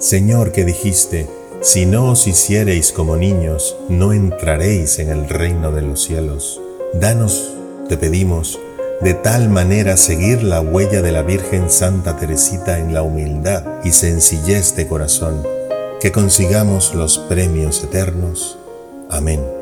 Señor que dijiste, si no os hiciereis como niños, no entraréis en el reino de los cielos. Danos, te pedimos, de tal manera seguir la huella de la Virgen Santa Teresita en la humildad y sencillez de corazón, que consigamos los premios eternos. Amén.